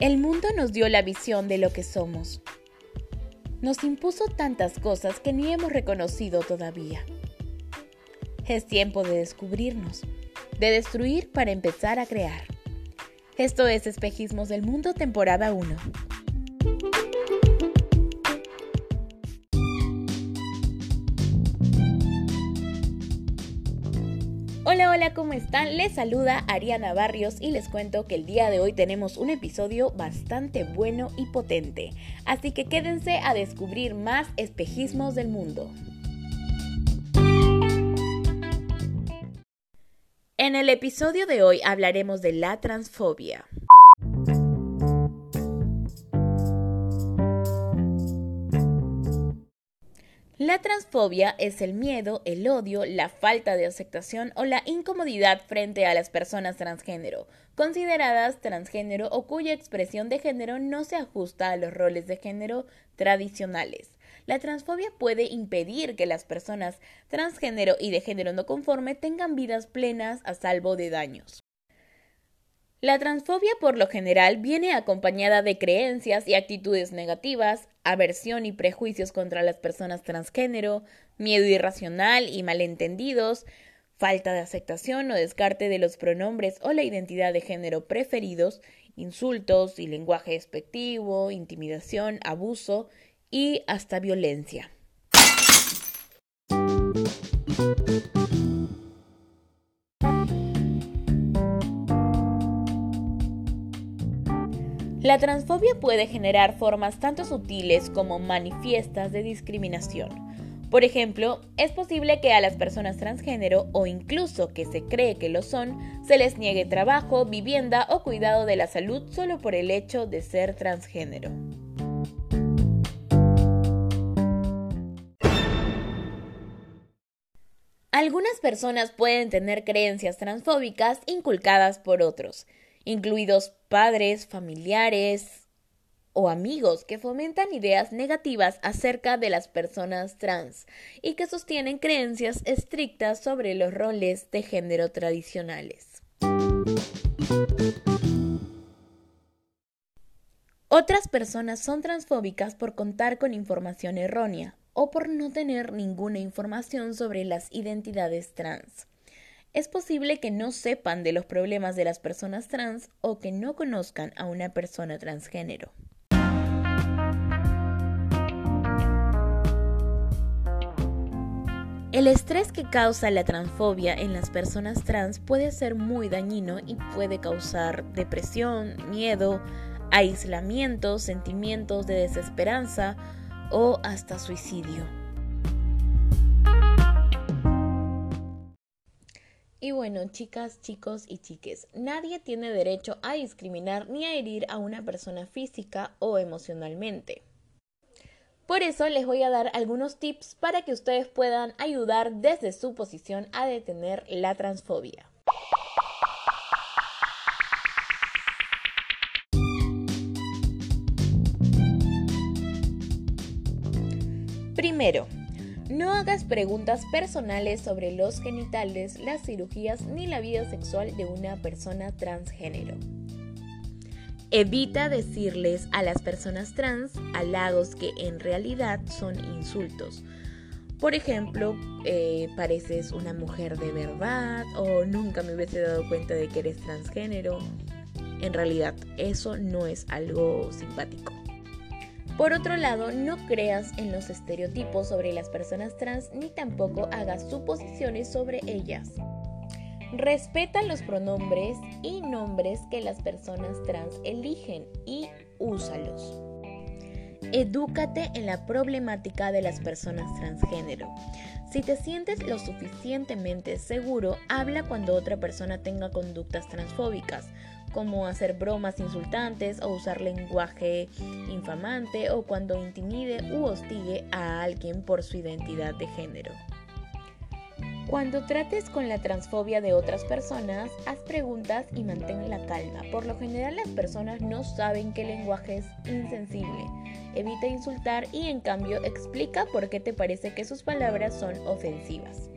El mundo nos dio la visión de lo que somos. Nos impuso tantas cosas que ni hemos reconocido todavía. Es tiempo de descubrirnos, de destruir para empezar a crear. Esto es Espejismos del Mundo, temporada 1. Hola, hola, ¿cómo están? Les saluda Ariana Barrios y les cuento que el día de hoy tenemos un episodio bastante bueno y potente, así que quédense a descubrir más espejismos del mundo. En el episodio de hoy hablaremos de la transfobia. La transfobia es el miedo, el odio, la falta de aceptación o la incomodidad frente a las personas transgénero, consideradas transgénero o cuya expresión de género no se ajusta a los roles de género tradicionales. La transfobia puede impedir que las personas transgénero y de género no conforme tengan vidas plenas a salvo de daños. La transfobia por lo general viene acompañada de creencias y actitudes negativas, aversión y prejuicios contra las personas transgénero, miedo irracional y malentendidos, falta de aceptación o descarte de los pronombres o la identidad de género preferidos, insultos y lenguaje despectivo, intimidación, abuso y hasta violencia. La transfobia puede generar formas tanto sutiles como manifiestas de discriminación. Por ejemplo, es posible que a las personas transgénero o incluso que se cree que lo son, se les niegue trabajo, vivienda o cuidado de la salud solo por el hecho de ser transgénero. Algunas personas pueden tener creencias transfóbicas inculcadas por otros incluidos padres, familiares o amigos que fomentan ideas negativas acerca de las personas trans y que sostienen creencias estrictas sobre los roles de género tradicionales. Otras personas son transfóbicas por contar con información errónea o por no tener ninguna información sobre las identidades trans es posible que no sepan de los problemas de las personas trans o que no conozcan a una persona transgénero. El estrés que causa la transfobia en las personas trans puede ser muy dañino y puede causar depresión, miedo, aislamiento, sentimientos de desesperanza o hasta suicidio. Bueno, chicas, chicos y chiques, nadie tiene derecho a discriminar ni a herir a una persona física o emocionalmente. Por eso les voy a dar algunos tips para que ustedes puedan ayudar desde su posición a detener la transfobia. Primero, no hagas preguntas personales sobre los genitales, las cirugías ni la vida sexual de una persona transgénero. Evita decirles a las personas trans halagos que en realidad son insultos. Por ejemplo, eh, pareces una mujer de verdad o nunca me hubiese dado cuenta de que eres transgénero. En realidad, eso no es algo simpático. Por otro lado, no creas en los estereotipos sobre las personas trans ni tampoco hagas suposiciones sobre ellas. Respeta los pronombres y nombres que las personas trans eligen y úsalos. Edúcate en la problemática de las personas transgénero. Si te sientes lo suficientemente seguro, habla cuando otra persona tenga conductas transfóbicas como hacer bromas insultantes o usar lenguaje infamante o cuando intimide u hostigue a alguien por su identidad de género. Cuando trates con la transfobia de otras personas, haz preguntas y mantén la calma. Por lo general las personas no saben qué lenguaje es insensible. Evita insultar y en cambio explica por qué te parece que sus palabras son ofensivas.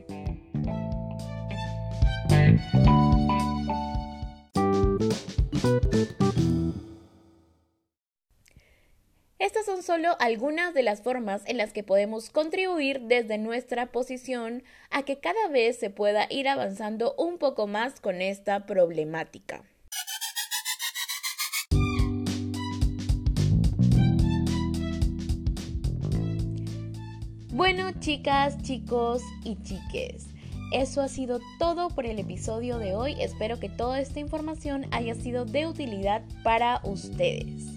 Son solo algunas de las formas en las que podemos contribuir desde nuestra posición a que cada vez se pueda ir avanzando un poco más con esta problemática. Bueno, chicas, chicos y chiques, eso ha sido todo por el episodio de hoy. Espero que toda esta información haya sido de utilidad para ustedes.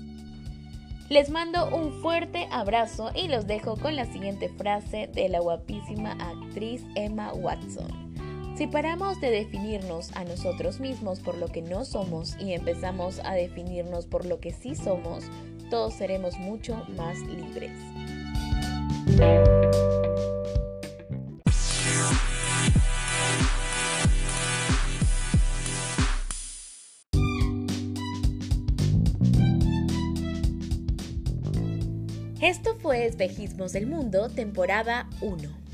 Les mando un fuerte abrazo y los dejo con la siguiente frase de la guapísima actriz Emma Watson. Si paramos de definirnos a nosotros mismos por lo que no somos y empezamos a definirnos por lo que sí somos, todos seremos mucho más libres. Esto fue Espejismos del Mundo, temporada 1.